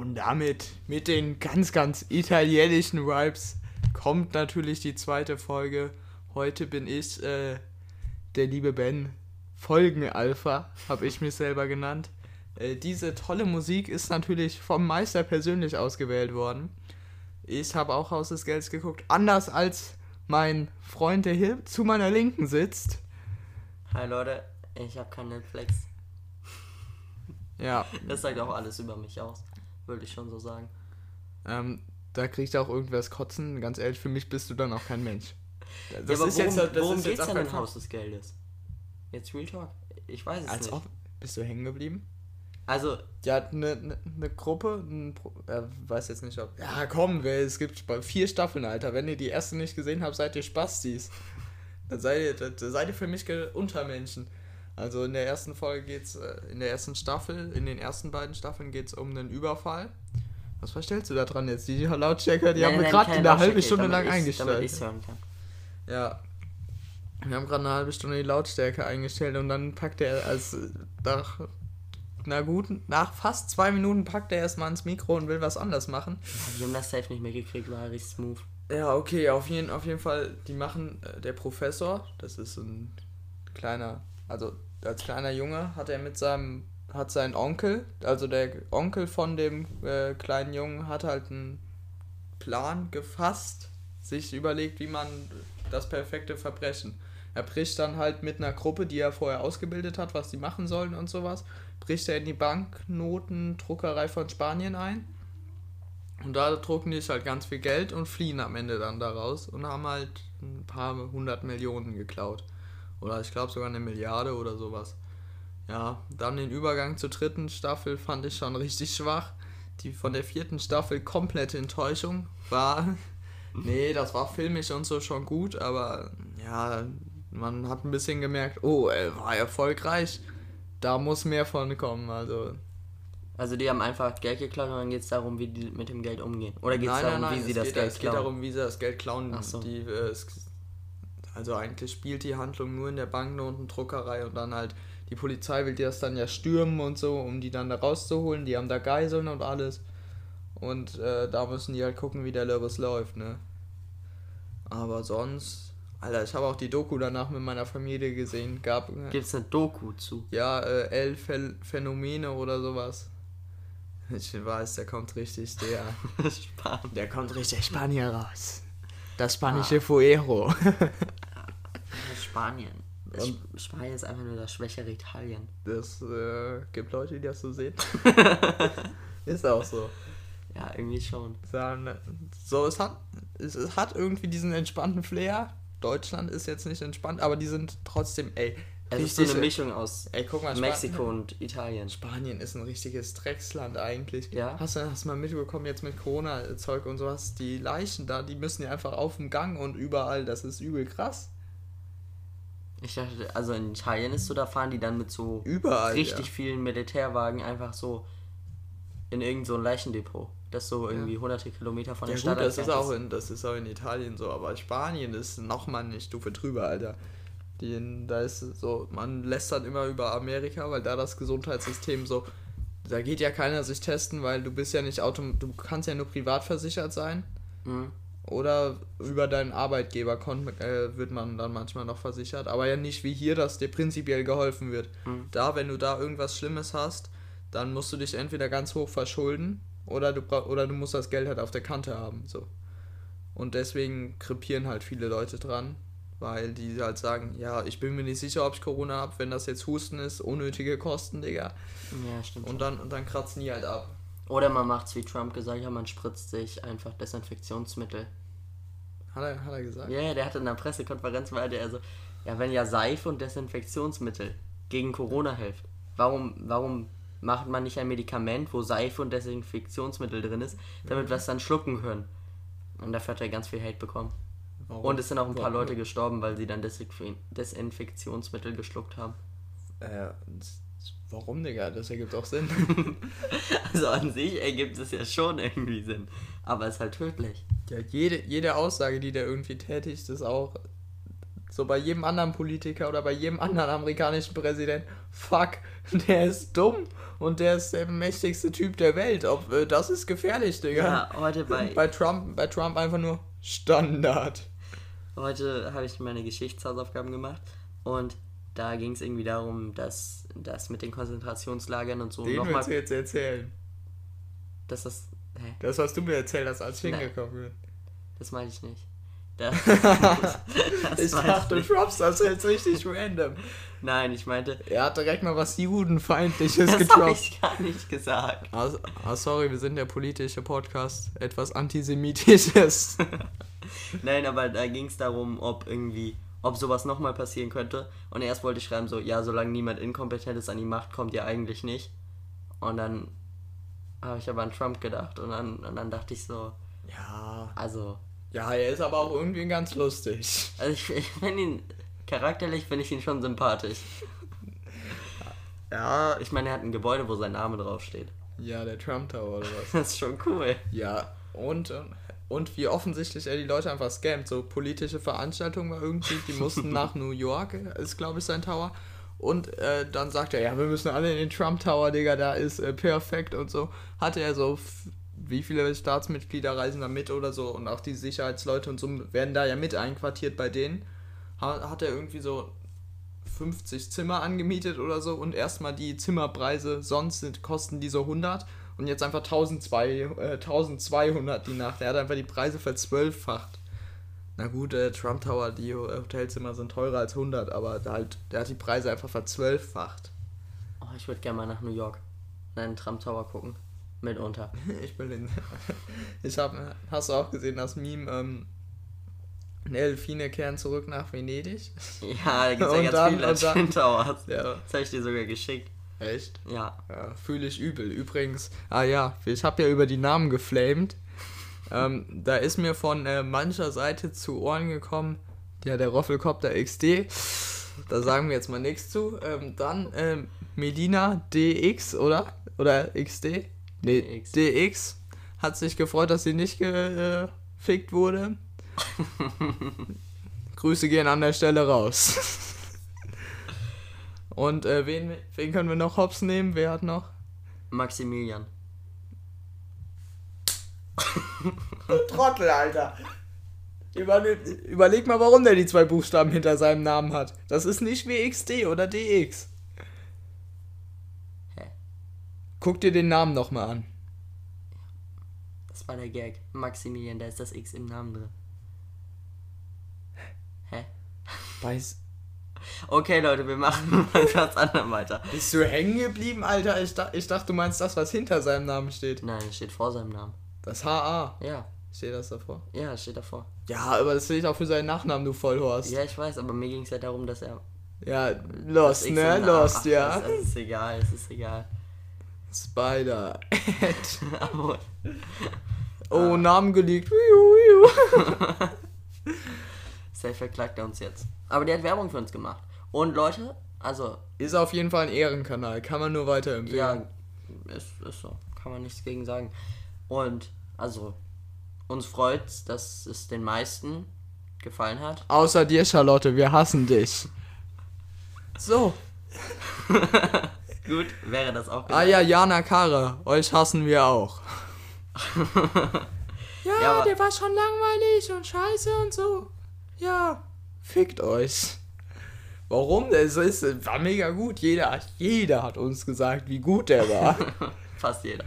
Und damit, mit den ganz, ganz italienischen Vibes, kommt natürlich die zweite Folge. Heute bin ich, äh, der liebe Ben, Folgenalpha, habe ich mich selber genannt. Äh, diese tolle Musik ist natürlich vom Meister persönlich ausgewählt worden. Ich habe auch Haus des Gelds geguckt, anders als mein Freund, der hier zu meiner Linken sitzt. Hi Leute, ich habe kein Netflix. Ja, Das sagt auch alles über mich aus, würde ich schon so sagen. ähm, da kriegt auch irgendwas kotzen. Ganz ehrlich, für mich bist du dann auch kein Mensch. Das ja, aber ist worum, jetzt, das worum ist geht's jetzt denn kein Haus des Geldes? Jetzt Real Talk? Ich weiß es Als nicht. ob. Bist du hängen geblieben? Also, Ja, eine ne, ne Gruppe, ein Pro, äh, weiß jetzt nicht, ob. Ja, komm, es gibt vier Staffeln, Alter. Wenn ihr die erste nicht gesehen habt, seid ihr Spastis. Dann seid ihr, dann seid ihr für mich Untermenschen. Also in der ersten Folge geht's, äh, in der ersten Staffel, in den ersten beiden Staffeln geht's um einen Überfall. Was verstellst du da dran jetzt? Die Lautstärker, die nein, haben wir gerade eine halbe Stunde lang ich's- eingestellt. Damit ich's hören kann. Ja. Wir haben gerade eine halbe Stunde die Lautstärke eingestellt und dann packt er als nach na gut, nach fast zwei Minuten packt er erstmal ins Mikro und will was anders machen. Wir haben das safe nicht mehr gekriegt, war richtig smooth. Ja, okay, auf jeden, auf jeden Fall, die machen, äh, der Professor, das ist ein kleiner, also als kleiner Junge hat er mit seinem, hat sein Onkel, also der Onkel von dem äh, kleinen Jungen hat halt einen Plan gefasst, sich überlegt, wie man das perfekte Verbrechen. Er bricht dann halt mit einer Gruppe, die er vorher ausgebildet hat, was die machen sollen und sowas, bricht er in die Banknotendruckerei von Spanien ein. Und da drucken die halt ganz viel Geld und fliehen am Ende dann daraus und haben halt ein paar hundert Millionen geklaut. Oder ich glaube sogar eine Milliarde oder sowas. Ja, dann den Übergang zur dritten Staffel fand ich schon richtig schwach. Die von der vierten Staffel komplette Enttäuschung war. Nee, das war filmisch und so schon gut, aber ja, man hat ein bisschen gemerkt, oh, er war erfolgreich. Da muss mehr von kommen, also Also die haben einfach Geld geklaut und dann geht es darum, wie die mit dem Geld umgehen. Oder geht es nein, darum, nein, nein, wie sie das geht, Geld es geht klauen? darum, wie sie das Geld klauen. So. Die, äh, also eigentlich spielt die Handlung nur in der Banknotendruckerei und dann halt die Polizei will die das dann ja stürmen und so, um die dann da rauszuholen. Die haben da Geiseln und alles. Und äh, da müssen die halt gucken, wie der Löbus läuft, ne? Aber sonst, Alter, ich habe auch die Doku danach mit meiner Familie gesehen. Gab Gibt es eine Doku zu? ja äh, El Phän- Phänomene oder sowas. Ich weiß, der kommt richtig, der. Der kommt richtig Spanier raus. Das spanische Ah. Fuero. Spanien. Das Spanien ist einfach nur das schwächere Italien. Das äh, gibt Leute, die das so sehen. Ist auch so. Ja, irgendwie schon. So, es hat, es, es hat irgendwie diesen entspannten Flair. Deutschland ist jetzt nicht entspannt, aber die sind trotzdem, ey, Es ist so eine Mischung aus Ey, guck mal, Mexiko und Italien. Spanien ist ein richtiges Drecksland eigentlich. Ja. Hast du du mal mitbekommen jetzt mit Corona-Zeug und sowas? Die Leichen da, die müssen ja einfach auf dem Gang und überall. Das ist übel krass. Ich dachte, also in Italien ist so, da fahren die dann mit so Überall. richtig ja. vielen Militärwagen einfach so in irgend so ein Leichendepot, das so irgendwie hunderte Kilometer von Ja der gut, Stadt das ist, auch in, das ist auch in Italien so, aber Spanien ist nochmal eine Stufe drüber, Alter. Die, da ist so, man lästert immer über Amerika, weil da das Gesundheitssystem so, da geht ja keiner sich testen, weil du bist ja nicht autom du kannst ja nur privat versichert sein Mhm. Oder über deinen Arbeitgeber äh, wird man dann manchmal noch versichert, aber ja nicht wie hier, dass dir prinzipiell geholfen wird. Mhm. Da, wenn du da irgendwas Schlimmes hast, dann musst du dich entweder ganz hoch verschulden oder du oder du musst das Geld halt auf der Kante haben, so. Und deswegen krepieren halt viele Leute dran, weil die halt sagen, ja, ich bin mir nicht sicher, ob ich Corona habe, wenn das jetzt Husten ist, unnötige Kosten, Digga. Ja, stimmt. Und dann, und dann kratzen die halt ab. Oder man macht's wie Trump gesagt hat, man spritzt sich einfach Desinfektionsmittel. Hat er, hat er gesagt? Ja, yeah, der hatte in einer Pressekonferenz, meinte er so, ja, wenn ja Seife und Desinfektionsmittel gegen Corona hilft, warum, warum macht man nicht ein Medikament, wo Seife und Desinfektionsmittel drin ist, damit wir es dann schlucken können? Und dafür hat er ganz viel Hate bekommen. Warum? Und es sind auch ein paar Warum? Leute gestorben, weil sie dann Desinf- Desinfektionsmittel geschluckt haben. Äh, warum, Digga? Das ergibt auch Sinn. Also an sich ergibt es ja schon irgendwie Sinn. Aber es ist halt tödlich. Ja, jede, jede Aussage, die der irgendwie tätigt, ist auch so bei jedem anderen Politiker oder bei jedem anderen amerikanischen Präsident. Fuck, der ist dumm und der ist der mächtigste Typ der Welt. Ob, äh, das ist gefährlich, Digga. Ja, heute bei, Bei Trump, bei Trump einfach nur Standard. heute habe ich meine Geschichtshausaufgaben gemacht und da ging es irgendwie darum, dass das mit den Konzentrationslagern und so Den willst du nochmal, jetzt erzählen. dass das, hä, Das, was du mir erzählt hast, als ich Nein. hingekommen bin. das meine ich nicht. Das, Ich meine dachte, nicht. Trump das jetzt richtig random. Nein, ich meinte, Er hat direkt mal was Judenfeindliches das habe getroppt. ich gar nicht gesagt. Ah, ah, sorry, wir sind der politische Podcast. Etwas Antisemitisches. Nein, aber da ging es darum, ob irgendwie, ob sowas nochmal passieren könnte. Und erst wollte ich schreiben, so, ja, solange niemand Inkompetentes an die Macht kommt, ja eigentlich nicht. Und dann habe ich aber an Trump gedacht und dann, und dann dachte ich so, Ja. also, Ja, er ist aber auch irgendwie ganz lustig. also ich, ich finde ihn, charakterlich finde ich ihn schon sympathisch. Ja. Ich meine, er hat ein Gebäude, wo sein Name draufsteht. Ja, der Trump Tower oder was? Das ist schon cool. Ja, und, und wie offensichtlich er die Leute einfach scammt. So politische Veranstaltungen war irgendwie, die mussten nach New York, ist glaube ich sein Tower. Und äh, dann sagt er, ja, wir müssen alle in den Trump Tower, Digga, da ist äh, perfekt und so. Hatte er so, wie viele Staatsmitglieder reisen da mit oder so und auch die Sicherheitsleute und so werden da ja mit einquartiert bei denen. Ha- Hat er irgendwie so 50 Zimmer angemietet oder so und erstmal die Zimmerpreise, sonst sind, kosten die so 100 und jetzt einfach 1200, äh, 1200 die Nacht. Er hat einfach die Preise verzwölffacht. Na gut, äh, Trump Tower, die Ho- Hotelzimmer sind teurer als 100, aber halt, der hat die Preise einfach verzwölffacht. Oh, ich würde gerne mal nach New York. Einen Trump Tower gucken. Mitunter. Ich will den. Ich hab, hast du auch gesehen, das Meme, ähm, Delfine kehren zurück nach Venedig? Ja, da gibt es ja ganz dann- viele Twin Towers. Ja. Das habe ich dir sogar geschickt. Echt? Ja. Ja, fühle ich übel. Übrigens, ah ja, ich habe ja über die Namen geflamed. Ähm, da ist mir von äh, mancher Seite zu Ohren gekommen, ja, der Roffelcopter XD. Da sagen wir jetzt mal nichts zu. Ähm, dann ähm, Medina DX, oder? Oder XD? Nee, DX. DX. Hat sich gefreut, dass sie nicht gefickt wurde. Grüße gehen an der Stelle raus. Und äh, wen, wen können wir noch hops nehmen? Wer hat noch? Maximilian. Trottel, Alter. Überle überleg mal, warum der die zwei Buchstaben hinter seinem Namen hat. Das ist nicht wie XD oder DX. Hä? Guck dir den Namen nochmal an. Das war der Gag. Maximilian, da ist das X im Namen drin. Hä? Weiß. Okay, Leute, wir machen mal ganz anderem weiter. Bist du hängen geblieben, Alter? Ich, da ich dachte, du meinst das, was hinter seinem Namen steht. Nein, es steht vor seinem Namen. Das HA. Ja, Steht das davor? ja, es steht davor. Ja, aber das steht auch für seinen Nachnamen, du Vollhorst. Ja, ich weiß, aber mir ging es ja darum, dass er. Ja, Lost, ne? Lost, Ach, ja. Das, das ist egal, es ist egal. Spider. Oh, Namen geleakt. Safe verklagt er uns jetzt. Aber der hat Werbung für uns gemacht. Und Leute, also, Ist auf jeden Fall ein Ehrenkanal. Kann man nur weiterempfehlen. ja, ist, ist so. Kann man nichts gegen sagen. Und, also, uns freut's, dass es den meisten gefallen hat. Außer dir, Charlotte, wir hassen dich. So. Gut, wäre das auch Ah ja, Jana Kara, euch hassen wir auch. ja, Ja, der war schon langweilig und scheiße und so. Ja, fickt euch. Warum? Es ist, war mega gut. Jeder, jeder hat uns gesagt, wie gut der war. Fast jeder.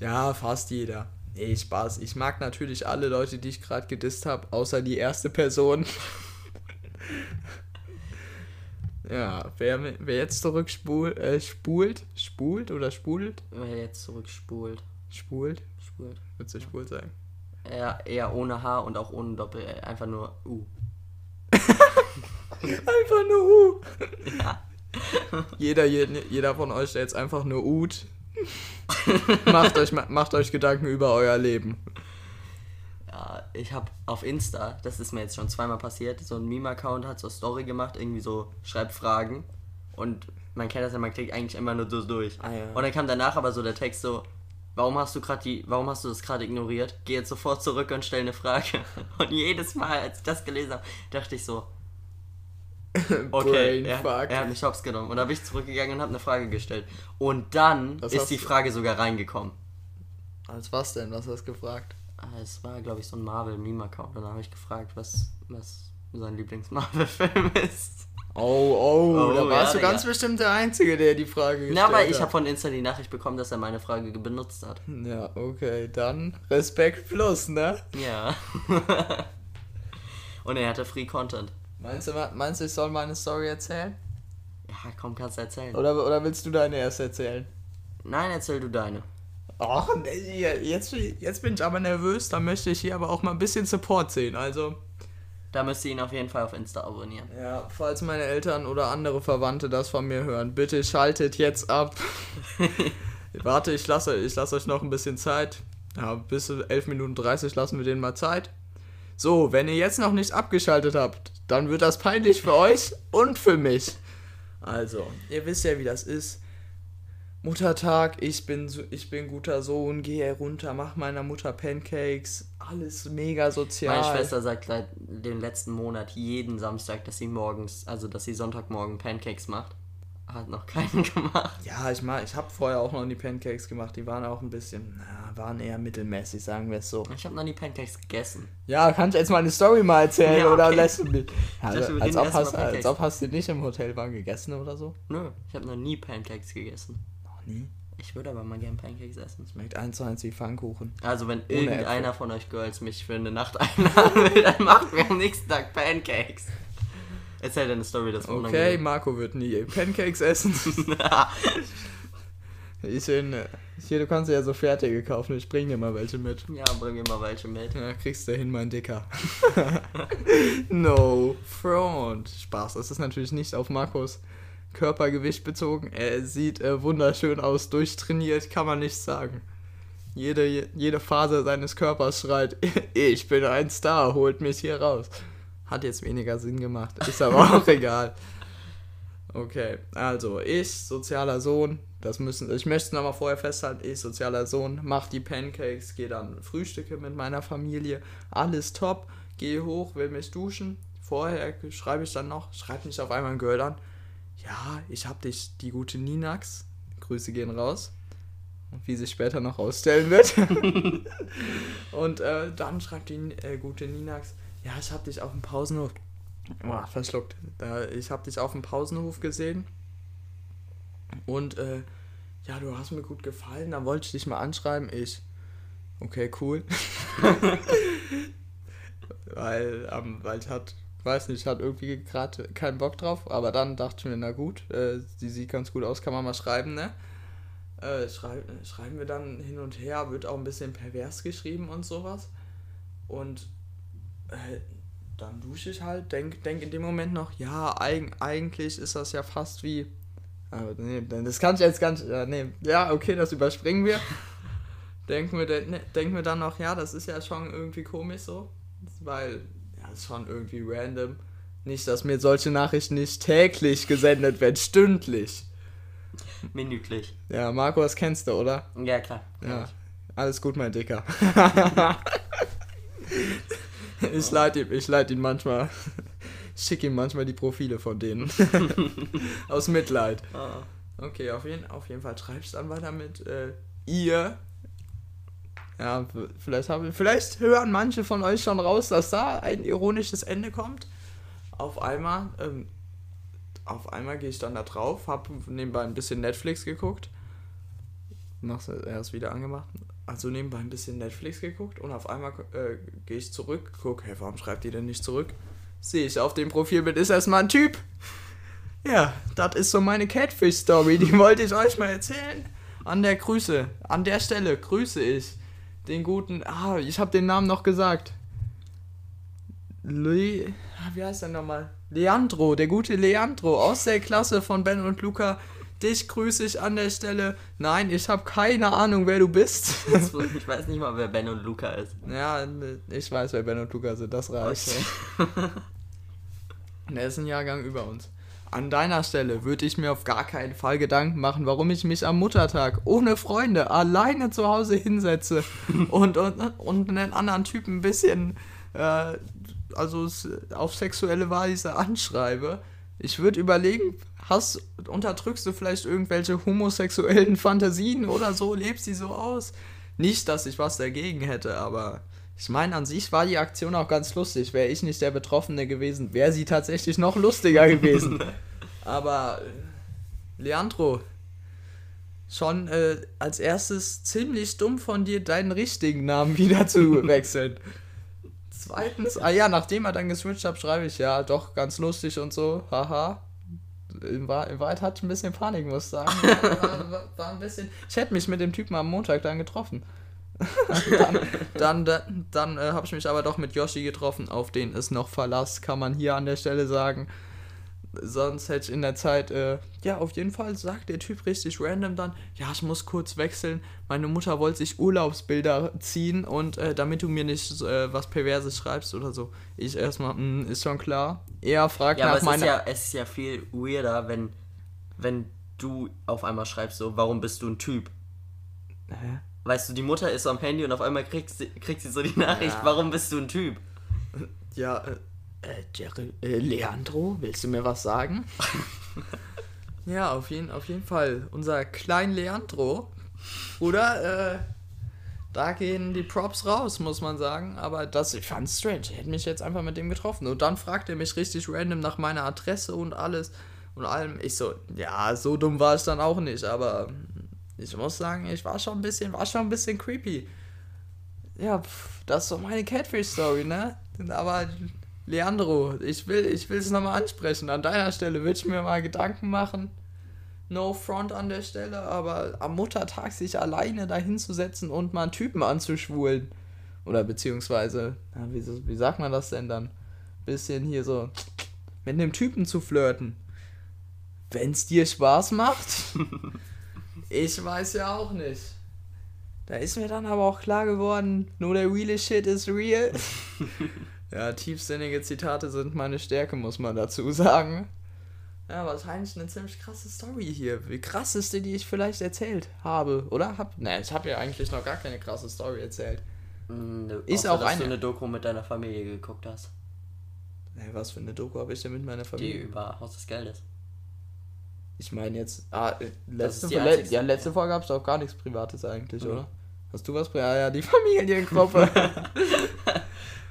Ja, fast jeder. Nee, Spaß. Ich mag natürlich alle Leute, die ich gerade gedisst habe, außer die erste Person. ja, wer, wer jetzt zurückspult, äh, spult, spult oder spult? Wer jetzt zurückspult. Spult? Spult. Würdest du spult sagen? Eher, eher ohne H und auch ohne Doppel, äh, einfach nur U. Einfach nur U. jeder, jeder, jeder von euch, der jetzt einfach nur Ut, macht euch, macht euch Gedanken über euer Leben. Ja, ich habe auf Insta, das ist mir jetzt schon zweimal passiert, so ein Meme-Account hat so Story gemacht, irgendwie so Schreibfragen. Und man kennt das ja, man klickt eigentlich immer nur so durch. Ah, ja. Und dann kam danach aber so der Text so, warum hast du gerade die, warum hast du das gerade ignoriert? Geh jetzt sofort zurück und stell eine Frage. Und jedes Mal, als ich das gelesen habe, dachte ich so, okay, er, er hat mich hops genommen. Und da bin ich zurückgegangen und habe eine Frage gestellt. Und dann Was ist die Frage sogar reingekommen. Als was denn? Was hast du gefragt? Ah, Es war, glaube ich, so ein Marvel-Meme-Account. Und dann habe ich gefragt, was, was sein Lieblings-Marvel-Film ist. Oh, oh, Oh, da warst ja, du ganz Digga. bestimmt der Einzige, der die Frage gestellt Na, aber ich hat. habe von Insta die Nachricht bekommen, dass er meine Frage ge- benutzt hat. Ja, okay, dann Respekt plus, ne? Ja. und er hatte Free Content. Meinst du, meinst du, ich soll meine Story erzählen? Ja, komm, kannst du erzählen. Oder, oder willst du deine erst erzählen? Nein, erzähl du deine. Ach, nee, jetzt, jetzt bin ich aber nervös, da möchte ich hier aber auch mal ein bisschen Support sehen. Also, Da müsst ihr ihn auf jeden Fall auf Insta abonnieren. ja, falls meine Eltern oder andere Verwandte das von mir hören, bitte schaltet jetzt ab. Warte, ich lasse, ich lasse euch noch ein bisschen Zeit. Ja, bis 11 Minuten 30 lassen wir denen mal Zeit. So, wenn ihr jetzt noch nicht abgeschaltet habt, dann wird das peinlich für euch und für mich. Also, ihr wisst ja, wie das ist. Muttertag, ich bin, so- ich bin guter Sohn, gehe runter, mach meiner Mutter Pancakes, alles mega sozial. Meine Schwester sagt seit dem letzten Monat jeden Samstag, dass sie morgens, also dass sie Sonntagmorgen Pancakes macht. Hat noch keinen gemacht. Ja, ich mag, ich habe vorher auch noch die Pancakes gemacht, die waren auch ein bisschen, na, waren eher mittelmäßig, sagen wir es so. Ich habe noch nie Pancakes gegessen. Ja, kannst du jetzt mal eine Story mal erzählen Ja, oder okay. lässt du mich? Ja, wir als, ob mal hast, als ob hast du nicht im Hotelbar gegessen oder so? Nö, ich habe noch nie Pancakes gegessen. Noch nie. Ich würde aber mal gern Pancakes essen. Schmeckt eins zu eins wie Pfannkuchen. Also wenn Ohne irgendeiner von euch Girls mich für eine Nacht einladen will, dann machen wir am nächsten Tag Pancakes. Erzähl deine Story, das war Okay, unangenehm. Marco wird nie Pancakes essen. Ich bin, äh, hier, du kannst ja so fertige kaufen, ich bring dir mal welche mit. ja, bring mir mal welche mit. Ja, kriegst du hin, mein Dicker. no front. Spaß, das ist natürlich nicht auf Marcos Körpergewicht bezogen. Er sieht äh, wunderschön aus, durchtrainiert, kann man nicht sagen. Jede, jede Phase seines Körpers schreit, ich bin ein Star, holt mich hier raus. Hat jetzt weniger Sinn gemacht, ist aber auch egal. Okay, also ich, sozialer Sohn, das müssen, ich möchte es nochmal vorher festhalten, ich, sozialer Sohn, mach die Pancakes, gehe dann frühstücke mit meiner Familie, alles top, gehe hoch, will mich duschen, vorher schreibe ich dann noch, schreibt mich auf einmal ein Girl an, ja, ich hab dich, die gute Ninax, Grüße gehen raus, und wie sich später noch ausstellen wird. und äh, dann schreibt die äh, gute Ninax, ja, ich hab dich auf dem Pausenhof Boah, verschluckt. Da, ich habe dich auf dem Pausenhof gesehen. Und äh, ja, du hast mir gut gefallen. Dann wollte ich dich mal anschreiben. Ich. Okay, cool. weil, ähm, weil ich hat, weiß nicht, ich hatte irgendwie gerade keinen Bock drauf. Aber dann dachte ich mir, na gut, äh, sie sieht ganz gut aus, kann man mal schreiben, ne? Äh, schrei schreiben wir dann hin und her, wird auch ein bisschen pervers geschrieben und sowas. Und äh, dann dusche ich halt, denk, denk in dem Moment noch, ja, eig eigentlich ist das ja fast wie. Aber nee, dann- das kann ich jetzt ganz. Ja, nee, ja, okay, das überspringen wir. denk, mir, de- ne, denk mir dann noch, ja, das ist ja schon irgendwie komisch so. Weil, ja, das ist schon irgendwie random. Nicht, dass mir solche Nachrichten nicht täglich gesendet werden, stündlich. Minütlich. Ja, Marco, das kennst du, oder? Ja, klar. Ja. Alles gut, mein Dicker. ich leite ihm, ich leite ihn manchmal, schicke ihm manchmal die Profile von denen. Aus Mitleid. Ah. Okay, auf jeden, auf jeden Fall schreibst dann weiter mit äh, ihr. Ja, vielleicht, haben, vielleicht hören manche von euch schon raus, dass da ein ironisches Ende kommt. Auf einmal, ähm, auf einmal gehe ich dann da drauf, habe nebenbei ein bisschen Netflix geguckt. Mach's erst wieder angemacht. Also nebenbei ein bisschen Netflix geguckt und auf einmal äh, gehe ich zurück, guck, hey, warum schreibt die denn nicht zurück? Sehe ich auf dem Profilbild ist erstmal ein Typ. Ja, das ist so meine Catfish-Story, die wollte ich euch mal erzählen. An der Grüße, an der Stelle grüße ich den guten, ah, ich habe den Namen noch gesagt. Le, ah, wie heißt er nochmal? Leandro, der gute Leandro aus der Klasse von Ben und Luca, dich grüße ich an der Stelle. Nein, ich habe keine Ahnung, wer du bist. Ich weiß nicht mal, wer Ben und Luca ist. ja, ich weiß, wer Ben und Luca sind, das reicht. Okay. Der ist ein Jahrgang über uns. An deiner Stelle würde ich mir auf gar keinen Fall Gedanken machen, warum ich mich am Muttertag ohne Freunde alleine zu Hause hinsetze und, und, und einen anderen Typen ein bisschen äh, also auf sexuelle Weise anschreibe. Ich würde überlegen, hast, unterdrückst du vielleicht irgendwelche homosexuellen Fantasien oder so, lebst die so aus? Nicht, dass ich was dagegen hätte, aber ich meine, an sich war die Aktion auch ganz lustig. Wäre ich nicht der Betroffene gewesen, wäre sie tatsächlich noch lustiger gewesen. aber Leandro, schon äh, als erstes ziemlich dumm von dir, deinen richtigen Namen wieder zu wechseln. Zweitens, ah ja, nachdem er dann geswitcht hat, schreibe ich ja, doch, ganz lustig und so, haha. In, Wahr in Wahrheit hatte ich ein bisschen Panik, muss ich sagen. War, war, war ein bisschen, ich hätte mich mit dem Typen am Montag dann getroffen. dann dann, dann, dann äh, habe ich mich aber doch mit Yoshi getroffen, auf den ist noch Verlass, kann man hier an der Stelle sagen. Sonst hätte ich in der Zeit, äh, ja, auf jeden Fall sagt der Typ richtig random dann, ja, ich muss kurz wechseln. Meine Mutter wollte sich Urlaubsbilder ziehen und äh, damit du mir nicht äh, was Perverses schreibst oder so. Ich erstmal, "Mm, ist schon klar. Er fragt Ja, aber nach ist meiner. ja, es ist ja viel weirder, wenn, wenn du auf einmal schreibst so, warum bist du ein Typ? Hä? Weißt du, die Mutter ist am Handy und auf einmal kriegt sie, kriegt sie so die Nachricht, Ja. warum bist du ein Typ? Ja, äh, äh, Jerry, äh, Leandro, willst du mir was sagen? ja, auf jeden, auf jeden Fall. Unser klein Leandro, oder? Äh, da gehen die Props raus, muss man sagen. Aber das, ich fand's strange. Ich hätte mich jetzt einfach mit dem getroffen. Und dann fragt er mich richtig random nach meiner Adresse und alles und allem. Ich so, ja, so dumm war ich dann auch nicht, aber ich muss sagen, ich war schon ein bisschen, war schon ein bisschen creepy. Ja, pf, das ist so meine Catfish-Story, ne? Aber Leandro, ich will ich es nochmal ansprechen. An deiner Stelle würde ich mir mal Gedanken machen. No front an der Stelle, aber am Muttertag sich alleine dahinzusetzen und mal einen Typen anzuschwulen. Oder beziehungsweise, ja, wie, wie sagt man das denn dann? Bisschen hier so mit einem Typen zu flirten. Wenn's dir Spaß macht? ich weiß ja auch nicht. Da ist mir dann aber auch klar geworden, nur der reale shit is real. ja, tiefsinnige Zitate sind meine Stärke, muss man dazu sagen. Ja, aber es ist eigentlich eine ziemlich krasse Story hier. Wie krasseste, die ich vielleicht erzählt habe, oder? Hab, ne, ich habe ja eigentlich noch gar keine krasse Story erzählt. Mm, Ist außer, auch dass eine. du eine Doku mit deiner Familie geguckt hast, Ne, was für eine Doku habe ich denn mit meiner die Familie? über Haus des Geldes. Ich meine jetzt, ah, äh, letzte, die le ja, letzte Folge habe ich doch gar nichts Privates eigentlich, Mhm. oder? Hast du was? Ah ja, die Familiengruppe.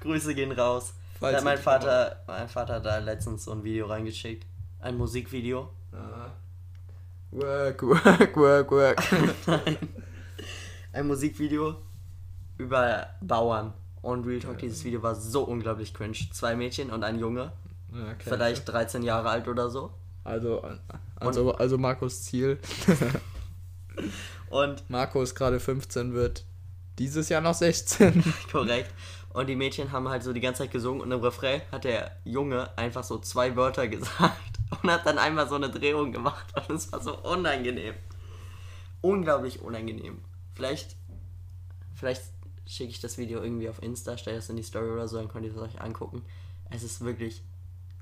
Grüße gehen raus. Falls Da hat mein Vater, mein Vater hat da letztens so ein Video reingeschickt. Ein Musikvideo. Ah. Work, work, work, work. Ein Musikvideo über Bauern. Und Real Talk, dieses Video war so unglaublich cringe. Zwei Mädchen und ein Junge. Ja, Vielleicht 13 Jahre alt oder so. Also, also, also Markus Ziel. Und Marco ist gerade 15, wird dieses Jahr noch 16. korrekt. Und die Mädchen haben halt so die ganze Zeit gesungen und im Refrain hat der Junge einfach so zwei Wörter gesagt und hat dann einmal so eine Drehung gemacht und es war so unangenehm. Unglaublich unangenehm. Vielleicht, vielleicht schicke ich das Video irgendwie auf Insta, stelle das in die Story oder so, dann könnt ihr es euch angucken. Es ist wirklich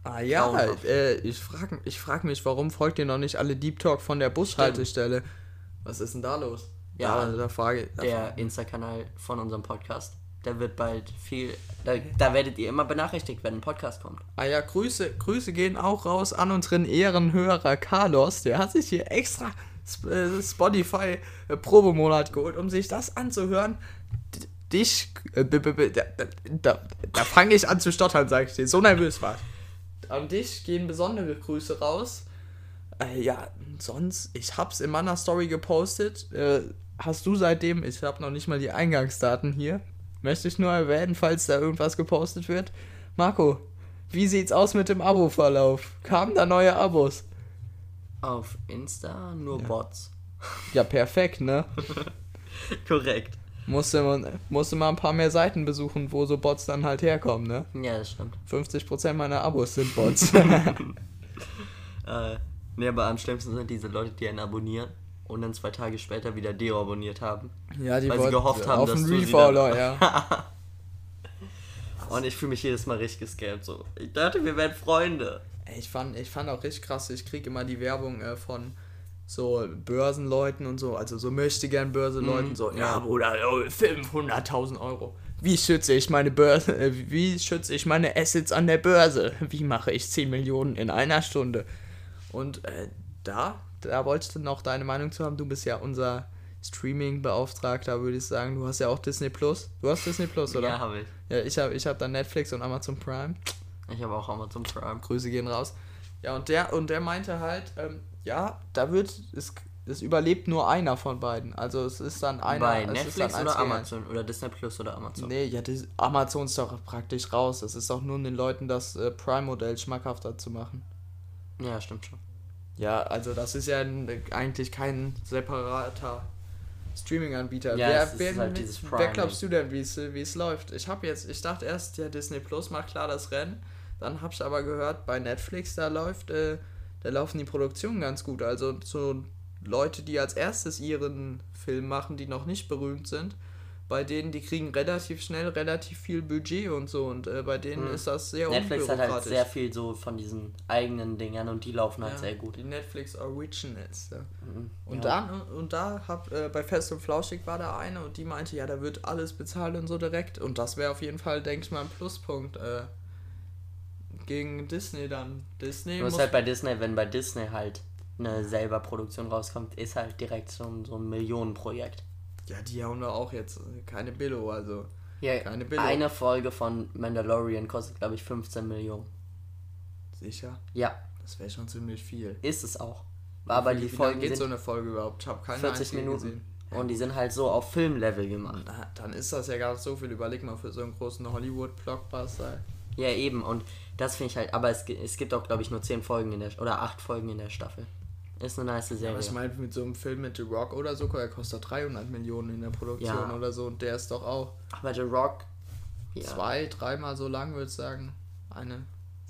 Ah ja, äh, ich frage ich frag mich, warum folgt ihr noch nicht alle Deep Talk von der Bushaltestelle? Was ist denn da los? Ja, da, da frage da der Insta-Kanal von unserem Podcast. Der wird bald viel. Da, da werdet ihr immer benachrichtigt, wenn ein Podcast kommt. Ah ja, Grüße, Grüße gehen auch raus an unseren Ehrenhörer Carlos. Der hat sich hier extra äh, Spotify äh, Probemonat geholt, um sich das anzuhören. Dich, äh, da, da, da fange ich an zu stottern, sag ich dir. So nervös war ich. An dich gehen besondere Grüße raus. Äh, ja, sonst, ich hab's in meiner Story gepostet. Äh, hast du seitdem, ich habe noch nicht mal die Eingangsdaten hier. Möchte ich nur erwähnen, falls da irgendwas gepostet wird. Marco, wie sieht's aus mit dem Abo-Verlauf? Kamen da neue Abos? Auf Insta nur Bots. Ja, perfekt, ne? Korrekt. Musste man, musste mal ein paar mehr Seiten besuchen, wo so Bots dann halt herkommen, ne? Ja, das stimmt. 50% meiner Abos sind Bots. Äh, Nee, aber am schlimmsten sind diese Leute, die einen abonnieren und dann zwei Tage später wieder deabonniert haben. Ja, die Weil sie gehofft haben, auf dass du sie Refollow, ja. Und ich fühle mich jedes Mal richtig gescampt. So. Ich dachte, wir wären Freunde. Ich fand, ich fand auch richtig krass, ich krieg immer die Werbung äh, von so Börsenleuten und so, also so möchte gern Börsenleuten, Mhm. so, ja Bruder, oh, 500.000 Euro. Wie schütze ich meine Börse, äh, wie schütze ich meine Assets an der Börse? Wie mache ich 10 Millionen in einer Stunde? Und äh, da, da wolltest du noch deine Meinung zu haben, du bist ja unser Streaming-Beauftragter, würde ich sagen. Du hast ja auch Disney Plus. Du hast Disney Plus, oder? Ja, habe ich. Ja, ich habe ich hab dann Netflix und Amazon Prime. Ich habe auch Amazon Prime. Grüße gehen raus. Ja, und der, und der meinte halt, ähm, ja, da wird, es, es überlebt nur einer von beiden. Also es ist dann einer. Bei es ist Netflix dann oder Amazon? Oder Disney Plus oder Amazon? Nee, ja, das, Amazon ist doch praktisch raus. Es ist auch nur den Leuten das äh, Prime-Modell schmackhafter zu machen. Ja, stimmt schon. Ja, also das ist ja eigentlich kein separater Streaming-Anbieter. Ja, wer, wer, halt wer glaubst du denn, wie es wie es läuft? Ich habe jetzt, ich dachte erst, ja, Disney Plus macht klar das Rennen. Dann habe ich aber gehört, bei Netflix, da läuft, äh, da laufen die Produktionen ganz gut. Also so Leute, die als erstes ihren Film machen, die noch nicht berühmt sind, bei denen, die kriegen relativ schnell relativ viel Budget und so. Und äh, bei denen Mhm. ist das sehr Netflix hat halt sehr viel so von diesen eigenen Dingern und die laufen halt Ja, sehr gut. Die Netflix Originals. Ja. Mhm. Und ja. da, und da hab, äh, bei Fest und Flauschig war da eine und die meinte, ja, da wird alles bezahlt und so direkt. Und das wäre auf jeden Fall, denke ich mal, ein Pluspunkt äh, gegen Disney dann. Disney Nur muss ist halt bei Disney, wenn bei Disney halt eine selber Produktion rauskommt, ist halt direkt so so ein Millionenprojekt. Ja, die haben da auch jetzt keine Billo, also Ja, Keine Billo. eine Folge von Mandalorian kostet, glaube ich, 15 Millionen. sicher. Ja, Das wäre schon ziemlich viel. ist es auch. Aber die Folgen geht sind so eine Folge überhaupt? Ich habe keine 40 einzige Minuten. gesehen. Und die sind halt so auf Filmlevel gemacht. Na, dann ist das ja gar nicht so viel. Überleg mal für so einen großen Hollywood-Blockbuster. Ja, eben. Und das finde ich halt, aber es, es gibt auch, glaube ich, nur 10 Folgen in der, oder 8 Folgen in der Staffel. Ist eine nice Serie. Aber ich meine, mit so einem Film mit The Rock oder so, der kostet 300 Millionen in der Produktion Ja. oder so. Und der ist doch auch aber The Rock, ja. zwei, dreimal so lang, würde ich sagen. Eine.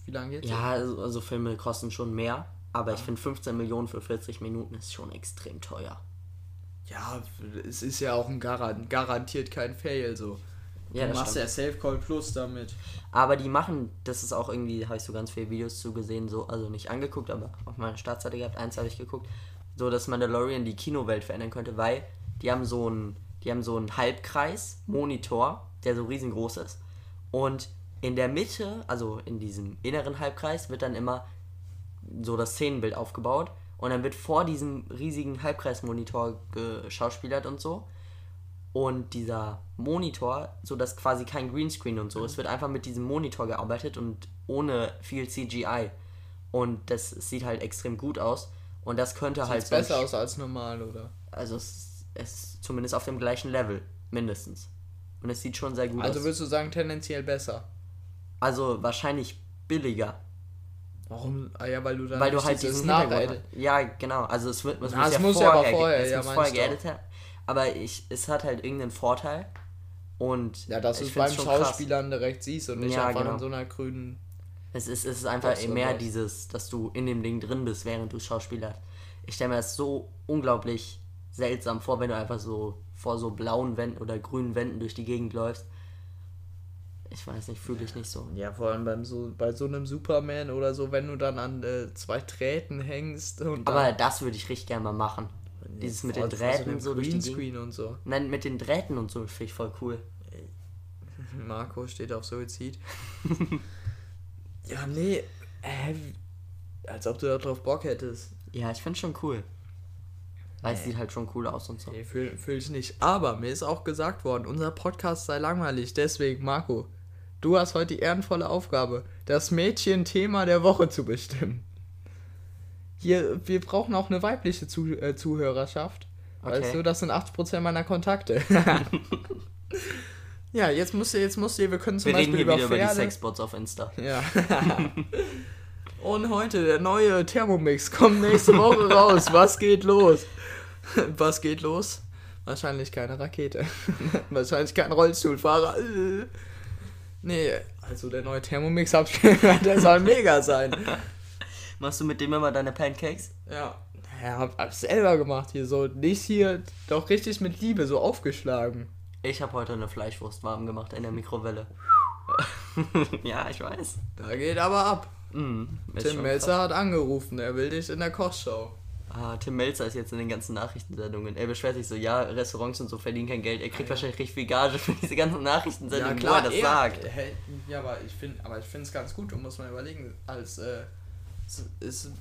Wie lange geht's? Ja, also, also Filme kosten schon mehr. Aber ich finde 15 Millionen für 40 Minuten ist schon extrem teuer. Ja, es ist ja auch ein Garan garantiert kein Fail so. Ja, du machst stimmt. ja Safe Call Plus damit. Aber die machen, das ist auch irgendwie, habe ich so ganz viele Videos zu gesehen, so, also nicht angeguckt, aber auf meiner Startseite gehabt, eins habe ich geguckt, so dass Mandalorian die Kinowelt verändern könnte, weil die haben so einen, die haben so einen Halbkreis, Monitor, der so riesengroß ist. Und in der Mitte, also in diesem inneren Halbkreis, wird dann immer so das Szenenbild aufgebaut. Und dann wird vor diesem riesigen Halbkreismonitor geschauspielert und so. Und dieser Monitor, so dass quasi kein Greenscreen und so, es wird einfach mit diesem Monitor gearbeitet und ohne viel CGI. Und das sieht halt extrem gut aus. Und das könnte halt Sieht besser aus als normal, oder? Also es, ist zumindest auf dem gleichen Level, mindestens. Und es sieht schon sehr gut Also aus. würdest du sagen, tendenziell besser. Also wahrscheinlich billiger. Warum? Ah ja, weil du dann weil du halt dieses diesen Hintergrund. Ja, genau. Also es wird es Na, muss, es ja muss ja aber vorher, vorher, es ja, vorher werden. Aber ich, es hat halt irgendeinen Vorteil. Und Ja, dass du es beim. Schauspielern direkt siehst und nicht Ja, einfach genau. in so einer grünen. Es ist, es ist einfach so mehr dieses, dass du in dem Ding drin bist, während du schauspielerst. Ich stelle mir das so unglaublich seltsam vor, wenn du einfach so vor so blauen Wänden oder grünen Wänden durch die Gegend läufst. Ich weiß nicht, fühle ich nicht so. Ja, vor allem beim so, bei so einem Superman oder so, wenn du dann an äh, zwei Drähten hängst und Aber das würde ich richtig gerne mal machen. Dieses mit den Drähten einem so durch die. Greenscreen und so. Nein, mit den Drähten und so finde ich voll cool. Marco steht auf Suizid. ja, nee. Äh, als ob du da drauf Bock hättest. Ja, ich finde schon cool. Weil es sieht halt schon cool aus und so. Nee, fühle fühl ich nicht. Aber mir ist auch gesagt worden, unser Podcast sei langweilig. Deswegen, Marco, du hast heute die ehrenvolle Aufgabe, das Mädchen-Thema der Woche zu bestimmen. Hier, wir brauchen auch eine weibliche Zu äh, Zuhörerschaft. Weißt Okay. du, das sind 80% meiner Kontakte. ja, jetzt musst du, jetzt musst du, wir können zum Wir reden Beispiel hier über wieder über die Pferde. Sexbots auf Insta. Ja. Und heute der neue Thermomix kommt nächste Woche raus. Was geht los? Was geht los? Wahrscheinlich keine Rakete. Wahrscheinlich kein Rollstuhlfahrer. Nee, also der neue Thermomix hab ich gehört, der soll mega sein. Machst du mit dem immer deine Pancakes? Ja. Ja, hab, hab selber gemacht hier so. Nicht hier, doch richtig mit Liebe, so aufgeschlagen. Ich habe heute eine Fleischwurst warm gemacht in der Mikrowelle. ja, ich weiß. Da geht aber ab. Mm, Tim Melzer hat angerufen, er will dich in der Kochshow. Ah, Tim Melzer ist jetzt in den ganzen Nachrichtensendungen. Er beschwert sich so, ja, Restaurants und so verdienen kein Geld. Er kriegt wahrscheinlich richtig viel Gage für diese ganzen Nachrichtensendungen, wo er das er- sagt. Hey, ja, aber ich finde, es ganz gut. Du musst mal überlegen, als äh, ist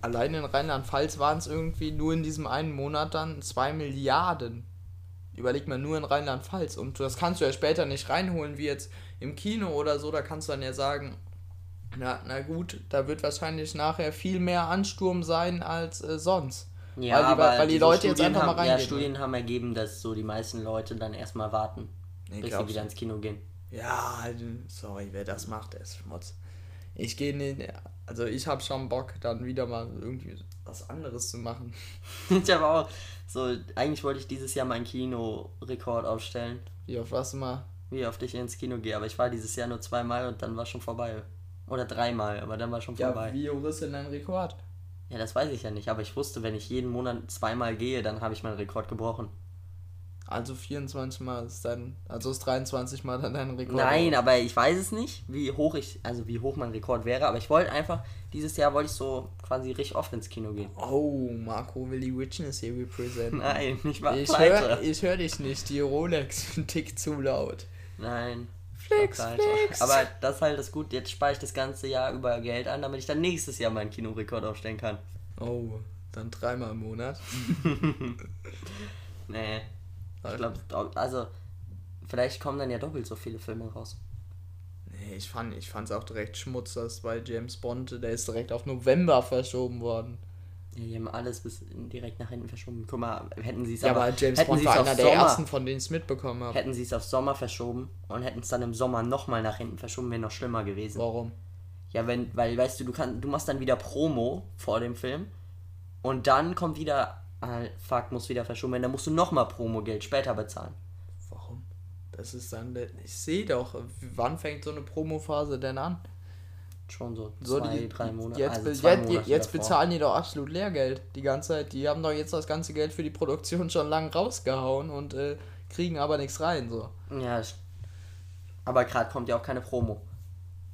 allein in Rheinland-Pfalz waren es irgendwie nur in diesem einen Monat dann 2 Milliarden. Überleg mal nur in Rheinland-Pfalz und das kannst du ja später nicht reinholen wie jetzt im Kino oder so. Da kannst du dann ja sagen, na, na gut, da wird wahrscheinlich nachher viel mehr Ansturm sein als äh, sonst. Ja, weil die, aber weil die Leute jetzt Studien einfach mal haben, reingehen. Ja, Studien haben ergeben, dass so die meisten Leute dann erstmal warten, Nee, bis sie wieder ins Kino gehen. Ja, sorry, wer das macht, der ist Schmutz. Ich gehe nicht, also ich habe schon Bock, dann wieder mal irgendwie was anderes zu machen. ich habe auch so, eigentlich wollte ich dieses Jahr meinen Kinorekord aufstellen, Wie oft warst du mal? wie oft ich ins Kino gehe, aber ich war dieses Jahr nur zweimal und dann war schon vorbei. Oder dreimal, aber dann war schon vorbei. Ja, wie hoch ist denn dein Rekord? Ja, das weiß ich ja nicht, aber ich wusste, wenn ich jeden Monat zweimal gehe, dann habe ich meinen Rekord gebrochen. Also 24 Mal ist dein, also ist 23 Mal dann dein Rekord. Nein, aber ich weiß es nicht, wie hoch ich, also wie hoch mein Rekord wäre, aber ich wollte einfach, dieses Jahr wollte ich so quasi richtig oft ins Kino gehen. Oh, Marco will die Witness hier representen. Nein, ich war Ich höre ich hör dich nicht, die Rolex ein Tick zu laut. Nein. Flex, flex. Aber das ist halt das Gut, jetzt spare ich das ganze Jahr über Geld an, damit ich dann nächstes Jahr meinen Kinorekord aufstellen kann. Oh, dann dreimal im Monat. Nee. Ich glaube, also, vielleicht kommen dann ja doppelt so viele Filme raus. Nee, ich fand ich fand's auch direkt Schmutz, dass bei James Bond, der ist direkt auf November verschoben worden. Ja, die haben alles bis direkt nach hinten verschoben. Guck mal, hätten sie es Ja, aber James hätten Bond war auf einer der Sommer, ersten, von denen ich es mitbekommen habe. Hätten sie es auf Sommer verschoben und hätten es dann im Sommer nochmal nach hinten verschoben, wäre noch schlimmer gewesen. Warum? Ja, wenn, weil, weißt du, du kannst, du machst dann wieder Promo vor dem Film und dann kommt wieder, ah, fuck, muss wieder verschoben werden, dann musst du nochmal Promo-Geld später bezahlen. Warum? Das ist dann, ich sehe doch, wann fängt so eine Promophase denn an? Schon so So zwei, die, drei Monate. Jetzt, also zwei jetzt, Monate jetzt bezahlen die doch absolut Lehrgeld die ganze Zeit. Die haben doch jetzt das ganze Geld für die Produktion schon lang rausgehauen und äh, kriegen aber nichts rein. So. Ja, aber gerade kommt ja auch keine Promo.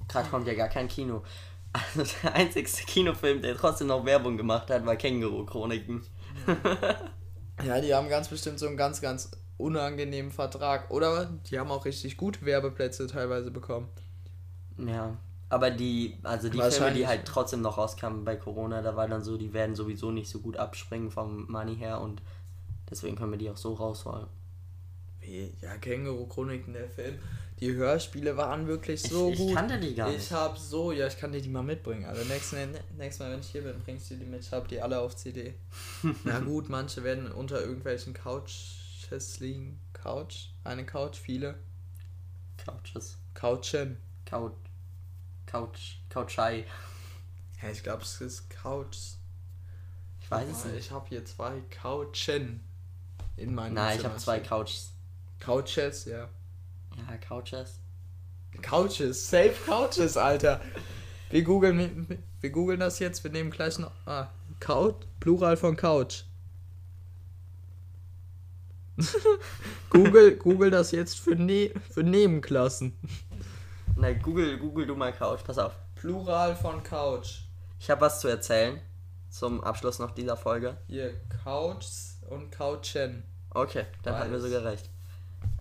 Gerade kommt ja gar kein Kino. Also der einzigste Kinofilm, der trotzdem noch Werbung gemacht hat, war Känguru-Chroniken. Ja, die haben ganz bestimmt so einen ganz, ganz unangenehmen Vertrag. Oder die haben auch richtig gut Werbeplätze teilweise bekommen. Ja. Aber die, also die Filme, die halt trotzdem noch rauskamen bei Corona, da war dann so, die werden sowieso nicht so gut abspringen vom Money her und deswegen können wir die auch so rausholen. Wie? Ja, Känguru-Chroniken, der Film. Die Hörspiele waren wirklich so ich, gut. ich kannte die gar Ich nicht. hab so, ja, ich kann dir die mal mitbringen. Also nächstes Mal, nächstes Mal wenn ich hier bin, bringst du die mit. Ich hab die alle auf CD. Na gut, manche werden unter irgendwelchen Couches liegen. Couch? Eine Couch? Viele? Couches. Couchen. Couch. Couch. Couchai. Ja, ich glaube, es ist Couch. Ich weiß es nicht. Ich habe hier zwei Couchen in meinem Nein, ich Zimmer habe zwei. Couches. Couches, ja. Ja, Couches. Couches, safe Couches, Alter. Wir googeln, wir googeln das jetzt, wir nehmen gleich noch. Ah, Couch, Plural von Couch. Google, Google das jetzt für, ne für Nebenklassen. Na, google, google du mal Couch. Pass auf. Plural von Couch. Ich habe was zu erzählen. Zum Abschluss noch dieser Folge. Hier, Couchs und Couchen. Okay, dann hatten wir sogar recht.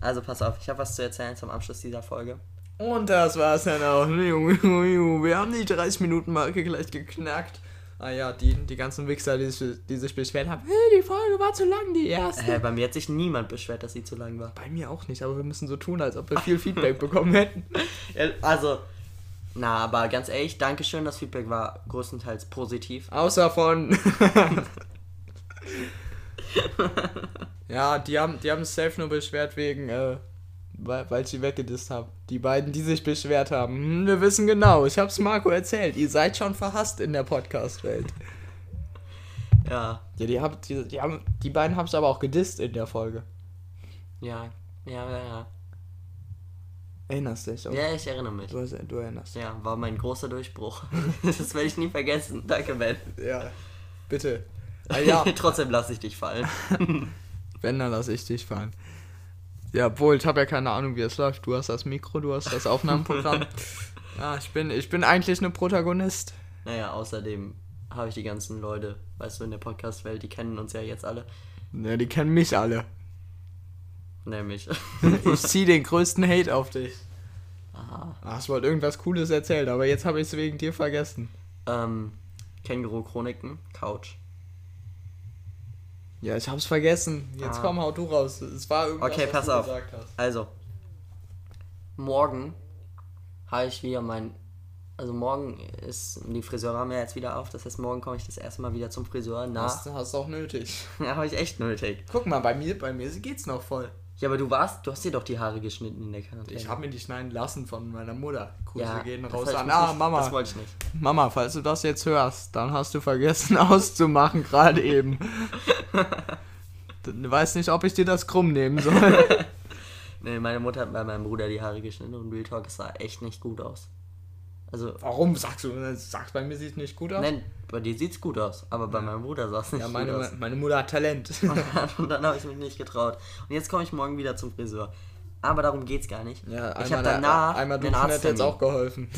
Also pass auf, ich habe was zu erzählen zum Abschluss dieser Folge. Und das war's dann auch. Wir haben die 30 Minuten Marke gleich geknackt. Ah ja, die, die ganzen Wichser, die sich, die sich beschwert haben, hey, die Folge war zu lang, die erste. Hä, bei mir hat sich niemand beschwert, dass sie zu lang war. Bei mir auch nicht, aber wir müssen so tun, als ob wir viel Feedback bekommen hätten. Also, na, aber ganz ehrlich, Dankeschön, das Feedback war größtenteils positiv. Außer von. ja, die haben, die haben safe nur beschwert wegen, äh, weil, weil ich sie weggedisst habe. Die beiden, die sich beschwert haben. Hm, wir wissen genau, ich hab's Marco erzählt. Ihr seid schon verhasst in der Podcast-Welt. Ja, Ja, die, hab, die, die, haben, die beiden hab's aber auch gedisst in der Folge. ja, ja, ja, ja. Erinnerst dich? auch? Ja, ich erinnere mich. Du, du erinnerst Ja, war mein großer Durchbruch. das werde ich nie vergessen. Danke, Ben. Ja. Bitte. Ah, ja, Trotzdem lasse ich dich fallen. wenn, dann lass ich dich fallen. Ja, obwohl, ich habe ja keine Ahnung, wie es läuft. Du hast das Mikro, du hast das Aufnahmeprogramm. ja, ich bin, ich bin eigentlich eine Protagonist. Naja, außerdem habe ich die ganzen Leute, weißt du, in der Podcast-Welt, die kennen uns ja jetzt alle. Ja, die kennen mich alle. Nämlich. Ich zieh den größten Hate auf dich. Aha. Ach, ich wollte irgendwas Cooles erzählt, aber jetzt habe ich es wegen dir vergessen. Ähm, Känguru-Chroniken, Couch. Ja, ich hab's vergessen. Jetzt Ah. komm, hau du raus. Es war irgendwas, Okay, was pass du auf. gesagt hast. Also, morgen habe ich wieder mein. Also, morgen ist. Die Friseure haben ja jetzt wieder auf. Das heißt, morgen komme ich das erste Mal wieder zum Friseur nach. Hast, hast auch nötig. Ja, habe ich echt nötig. Guck mal, bei mir, bei mir geht's noch voll. Ja, aber du warst. Du hast dir doch die Haare geschnitten in der Quarantäne. Ich habe mir die schneiden lassen von meiner Mutter. Grüße ja, gehen raus an. Ah, Mama. Das wollte ich nicht. Mama, falls du das jetzt hörst, dann hast du vergessen auszumachen gerade eben. Du weißt nicht, ob ich dir das krumm nehmen soll. Nee, meine Mutter hat bei meinem Bruder die Haare geschnitten und Real Talk, es sah echt nicht gut aus. Also, Warum sagst du? Sagst bei mir sieht nicht gut aus? nein, bei dir sieht's gut aus, aber bei meinem Bruder sah es nicht Ja, gut meine, aus. meine Mutter hat Talent. und dann habe ich mich nicht getraut. Und jetzt komme ich morgen wieder zum Friseur. Aber darum geht's gar nicht. Ja, ich habe danach einmal duschen hätte jetzt auch geholfen.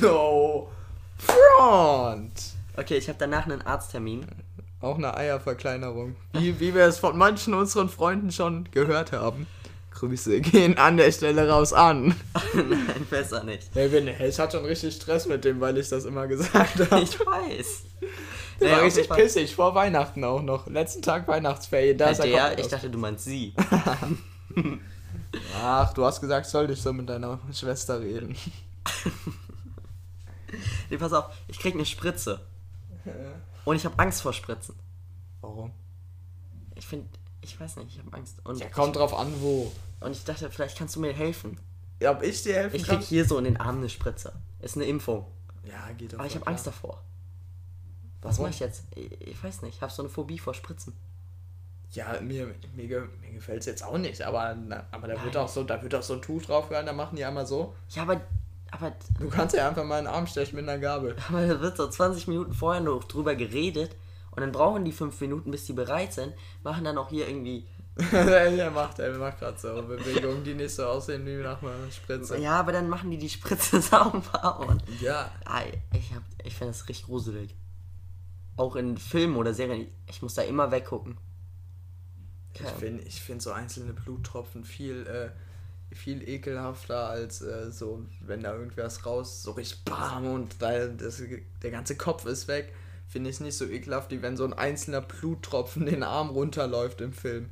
no. Front. Okay, ich habe danach einen Arzttermin. Auch eine Eierverkleinerung. Wie, wie wir es von manchen unseren Freunden schon gehört haben. Grüße gehen an der Stelle raus an. Nein, besser nicht. Hey, hey, ich hatte schon richtig Stress mit dem, weil ich das immer gesagt habe. Ich weiß. Der Naja, war richtig pissig, vor Weihnachten auch noch. Letzten Tag Weihnachtsferien. Da Bei ist er der, ich dachte, du meinst sie. Ach, du hast gesagt, ich soll nicht so mit deiner Schwester reden. Nee, pass auf, ich krieg eine Spritze. Und ich habe Angst vor Spritzen. Warum? Ich finde, ich weiß nicht, ich habe Angst. Und, Ja, kommt drauf an, wo. und ich dachte, vielleicht kannst du mir helfen. Ja, ob ich dir helfen Ich kann? krieg hier so in den Arm eine Spritze. Ist eine Impfung. Ja, geht doch. Aber ich habe Angst davor. Was Warum? mache ich jetzt? Ich, ich weiß nicht, ich habe so eine Phobie vor Spritzen. Ja, mir, mir, mir gefällt es jetzt auch nicht, aber, aber da wird auch so, da wird auch so ein Tuch drauf gehalten, da machen die einmal so. Ja, aber, aber, Du kannst ja einfach mal einen Arm stechen mit einer Gabel. aber da wird so 20 Minuten vorher noch drüber geredet und dann brauchen die 5 Minuten, bis die bereit sind, machen dann auch hier irgendwie. er macht, er macht gerade so Bewegungen, die nicht so aussehen wie nach einer Spritze. Ja, aber dann machen die die Spritze sauber und. Ja, Ah, ich hab, ich finde das richtig gruselig. Auch in Filmen oder Serien, ich muss da immer weggucken. ich finde ich find so einzelne Bluttropfen viel, äh, viel ekelhafter als äh, so, wenn da irgendwas raus, so richtig bam und da, das, der ganze Kopf ist weg. Finde ich nicht so ekelhaft, wie wenn so ein einzelner Bluttropfen den Arm runterläuft im Film.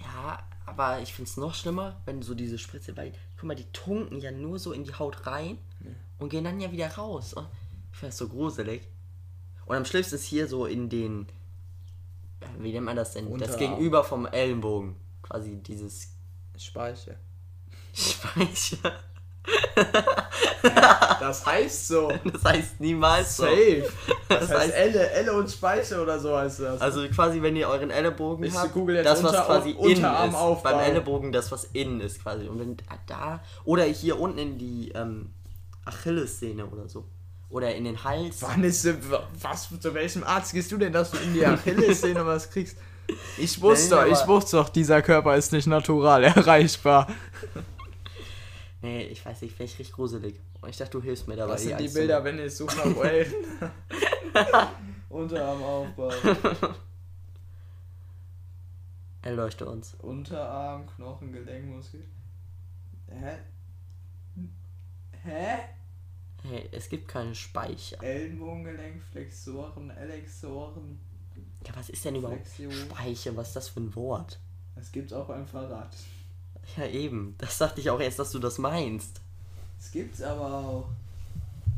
Ja, aber ich finde es noch schlimmer, wenn so diese Spritze, weil, guck mal, die tunken ja nur so in die Haut rein und gehen dann ja wieder raus. Und Ich finde das so gruselig. Und am schlimmsten ist hier so in den, wie nennt man das denn? Das Unterarm. Gegenüber vom Ellenbogen. Quasi dieses Speiche. Speicher. Das heißt so. Das heißt niemals so. Safe. Das, Das heißt heißt- Elle, Elle und Speiche oder so heißt das. Also quasi, wenn ihr euren Ellenbogen Ich habt, das was Unter- quasi innen ist. Beim Ellenbogen das, was innen ist quasi. Und wenn da, oder hier unten in die ähm, Achillessehne oder so. Oder in den Hals. Wann ist was zu welchem Arzt gehst du denn, dass du in die Achillessehne was kriegst? Ich wusste, Nein, doch, ich wusste doch, dieser Körper ist nicht natural erreichbar. Nee, ich weiß nicht, finde ich richtig gruselig. Und ich dachte, du hilfst mir dabei. Was sind die Bilder, wenn ich suche nach Wellen? Unterarmaufbau. machen. Erleuchte uns. Unterarm, Knochen, Gelenkmuskel. Hä? Hä? Hey, es gibt keine Speicher. Ellenbogengelenk, Flexoren, Elexoren. Ja, was ist denn überhaupt Flexion. Speicher? Was ist das für ein Wort? Das gibt's auch beim Fahrrad. Ja, eben. Das dachte ich auch erst, dass du das meinst. Es gibt's aber auch.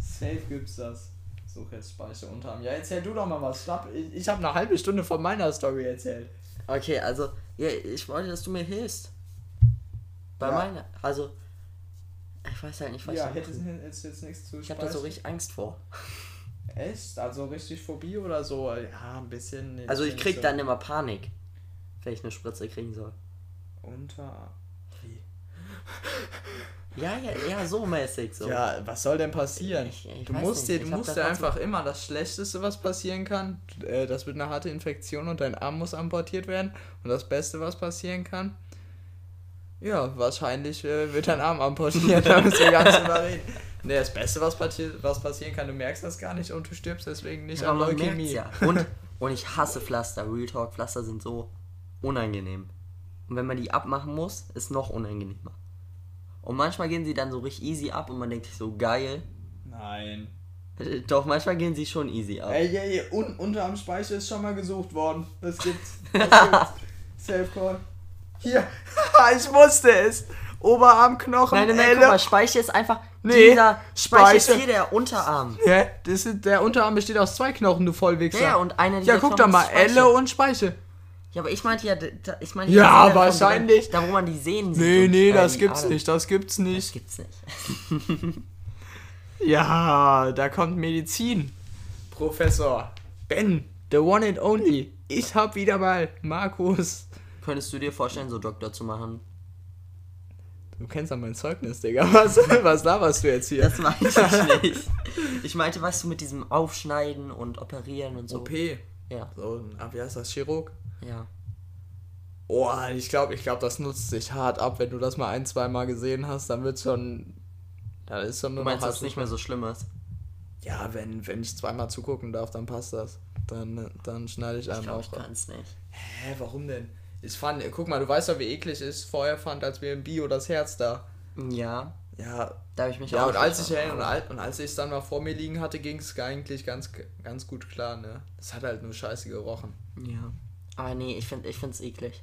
Safe gibt's das. Such jetzt Speicher Unterarm. Ja, erzähl du doch mal was. Ich, ich habe eine halbe Stunde von meiner Story erzählt. Okay, also, ja, ich wollte, dass du mir hilfst. Bei Ja. meiner. Also, ich weiß halt nicht, was ja, ich hättest machen. du jetzt, jetzt nichts zu Ich habe da so richtig Angst vor. Echt? Also richtig Phobie oder so? Ja, ein bisschen. Also, ich krieg so. dann immer Panik, wenn ich eine Spritze kriegen soll. Unter. Wie? Ja, ja, ja, so mäßig so. Ja, was soll denn passieren? Ich- ich du musst nicht. dir, du musst dir einfach immer das Schlechteste, was passieren kann. Äh, das wird eine harte Infektion und dein Arm muss amputiert werden. Und das Beste, was passieren kann, ja, wahrscheinlich äh, wird dein Arm amputiert. da müssen wir gar nicht drüber reden. Nee, das Beste, was, passi was passieren kann, du merkst das gar nicht und du stirbst deswegen nicht Ja, an Leukämie. ja. Und, und ich hasse Pflaster. Real Talk, Pflaster sind so unangenehm. Und wenn man die abmachen muss, ist noch unangenehmer. Und manchmal gehen sie dann so richtig easy ab und man denkt sich so, geil. Nein. Äh, Doch, manchmal gehen sie schon easy ab. Ey, ey, ey, un unterm Speicher ist schon mal gesucht worden. Das gibt's. Das gibt's. Safe Call. Hier. ich wusste es. Oberarmknochen. Nein, nein, nein, guck mal, Speiche ist einfach Nee, dieser Speiche ist hier der Unterarm. Hä? Das ist, der Unterarm besteht aus zwei Knochen, du Vollwichser. Ja, ja, und einer Ja, guck doch mal. Speiche. Elle und Speiche. Ja, aber ich meinte ja, da- ich meinte Ja, das vom wahrscheinlich. Da, wo man die Sehnen sieht. Nee, nee, das gibt's Adern. nicht. Das gibt's Das nicht. gibt's nicht. Ja, da kommt Medizin. Professor Ben, the one and only. Ich hab wieder mal Markus. Könntest du dir vorstellen, so Doktor zu machen? Du kennst ja mein Zeugnis, Digga. Was, was laberst du jetzt hier? Das meinte ich nicht. Ich meinte, weißt du, mit diesem Aufschneiden und Operieren und so. OP. Ja, So, ah, wie heißt das? Chirurg? ja. Oh, ich glaube, ich glaub, das nutzt sich hart ab. Wenn du das mal ein, zwei Mal gesehen hast, dann wird schon. Da ist schon Du nur meinst, noch dass es nicht mehr so schlimm ist? Ja, wenn, wenn ich zweimal zugucken darf, dann passt das. Dann, dann schneide ich Ich einem glaube, auch. ich kann es nicht. Hä, warum denn? Ich fand, guck mal, du weißt ja, wie eklig es vorher fand, als wir im Bio das Herz da. Ja, Ja, da habe ich mich ja auch und als ich und, als, und als ich es dann mal vor mir liegen hatte, ging es eigentlich ganz, ganz gut klar, ne? Das hat halt nur scheiße gerochen. Ja. Aber nee, ich finde es eklig.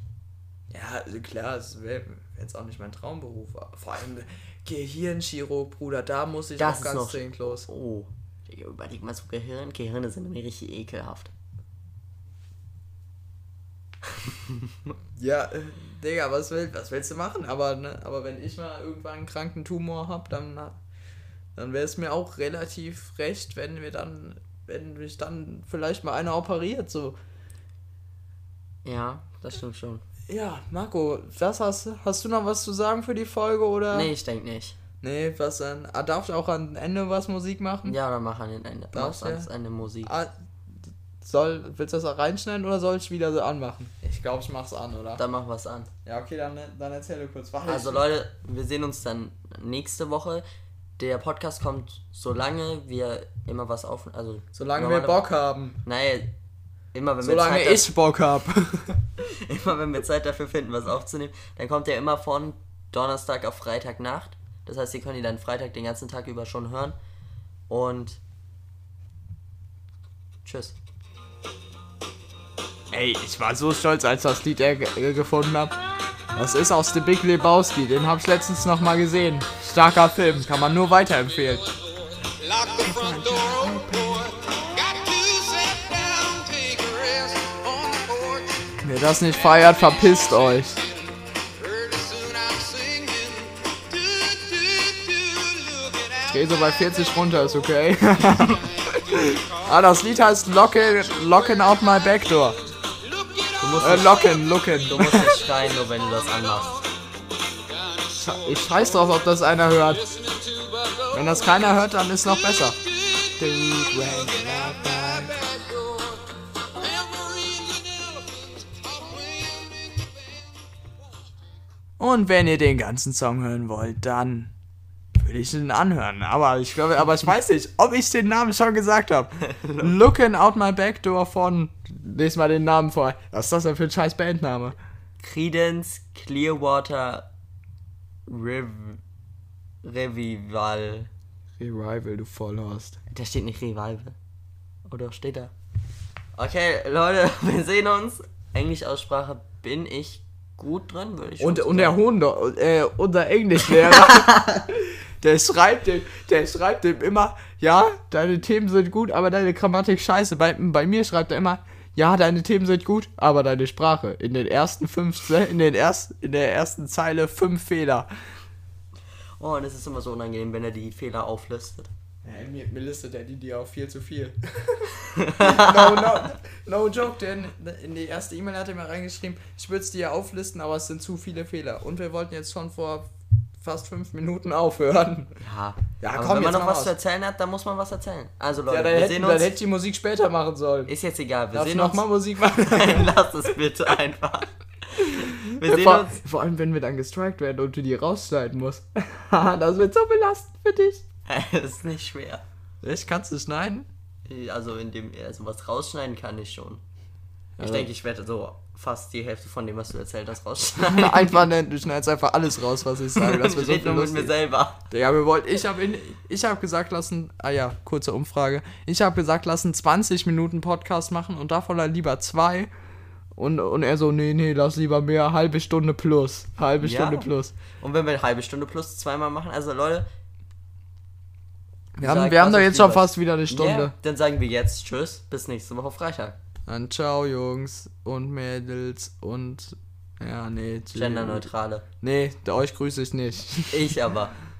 Ja, also klar, es wäre jetzt auch nicht mein Traumberuf. Vor allem Gehirnchirurg, Bruder, da muss ich Das auch ist ganz noch- dringend los. Oh. Überleg mal so Gehirn. Gehirne sind mir richtig ekelhaft. Ja, äh, Digga, was, will, was willst du machen? Aber, ne, aber wenn ich mal irgendwann einen kranken Tumor hab, dann, dann wäre es mir auch relativ recht, wenn wir dann, wenn mich dann vielleicht mal einer operiert. So. Ja, das stimmt schon. Ja, Marco, das hast, hast du noch was zu sagen für die Folge oder? Nee, ich denke nicht. Nee, was dann? Ah, darf ich auch am Ende was Musik machen? Ja, dann mach an den Ende. Darfst Mach du? ans Ende Musik. Ah, soll, willst du das auch reinschneiden oder soll ich wieder so anmachen? Ich glaube, ich mach's an, oder? Dann mach was an. Ja, okay, dann, dann erzähl du kurz. Warte, Also Leute, wir sehen uns dann nächste Woche. Der Podcast kommt, solange wir immer was auf... Also Solange wir Bock haben. Nein, immer wenn Solange wir Zeit ich Bock hab. immer wenn wir Zeit dafür finden, was aufzunehmen, dann kommt er immer von Donnerstag auf Freitagnacht. Das heißt, ihr könnt ihn dann Freitag den ganzen Tag über schon hören. Und tschüss. Ey, ich war so stolz, als das Lied er äh, gefunden hab. Das ist aus The Big Lebowski, den hab ich letztens noch mal gesehen. Starker Film, kann man nur weiterempfehlen. Wer das nicht feiert, verpisst euch. Pretty soon I'm singing. Do, do, do, looking out. Geh so bei 40 runter, ist okay. ah, das Lied heißt Lockin', Lockin' Out My Backdoor. Musst, Äh, Locken, Locken. du musst nicht schreien, nur wenn du das anmachst. Ich scheiß drauf, ob das einer hört. Wenn das keiner hört, dann ist noch besser. Und wenn ihr den ganzen Song hören wollt, dann würde ich ihn anhören. Aber ich glaube, aber ich weiß nicht, ob ich den Namen schon gesagt habe. Looking Out My Backdoor von. Lies mal den Namen vor. Was ist das denn für ein scheiß Bandname? Credence Clearwater Rev Revival. Revival, du Vollhorst. Da steht nicht Revival. Oder steht da? Okay, Leute, wir sehen uns. Englischaussprache bin ich gut drin, würde ich Und, und der Hunde, äh, unser Englischlehrer, der schreibt dem, der schreibt dem immer, ja, deine Themen sind gut, aber deine Grammatik scheiße. Bei, bei mir schreibt er immer, ja, deine Themen sind gut, aber deine Sprache. In den ersten fünf, in den ersten, in der ersten Zeile fünf Fehler. Oh, und es ist immer so unangenehm, wenn er die Fehler auflistet. Ja, mir, mir listet der die dir auch viel zu viel. no, no, no joke, der in, in die erste E-Mail hat er mir reingeschrieben, ich würde es dir auflisten, aber es sind zu viele Fehler. Und wir wollten jetzt schon vor fast fünf Minuten aufhören. Ja, Ja, komm, wenn man noch was raus. zu erzählen hat, dann muss man was erzählen. Also Leute, Ja, dann wir hätte, sehen dann uns. hätte ich die Musik später machen sollen. Ist jetzt egal, wir Darf ich sehen nochmal uns. Musik machen? Nein, lass es bitte einfach. Wir sehen vor, uns. vor allem, wenn wir dann gestrikt werden und du die rausschneiden musst. das wird so belastend für dich. Das ist nicht schwer. Echt? Kannst du schneiden? Also in dem, also was rausschneiden kann ich schon. Ich denke, ich werde so fast die Hälfte von dem, was du erzählt hast, rausschneiden. einfach, ne, du schneidest einfach alles raus, was ich sage. Das wird so viel nur mit mir selber. Ja, wir wollten, ich habe hab gesagt lassen, ah ja, kurze Umfrage. Ich habe gesagt lassen, 20 Minuten Podcast machen und davon dann lieber zwei. Und, und er so, nee, nee, lass lieber mehr, halbe Stunde plus. Halbe Ja. Stunde plus. Und wenn wir eine halbe Stunde plus zweimal machen, also Leute, Wir haben, wir haben euch jetzt schon fast wieder eine Stunde. ja, dann sagen wir jetzt Tschüss, bis nächste Woche Freitag. Dann ciao, Jungs und Mädels und. Ja, nee. Genderneutrale. Nee, euch grüße ich nicht. Ich aber.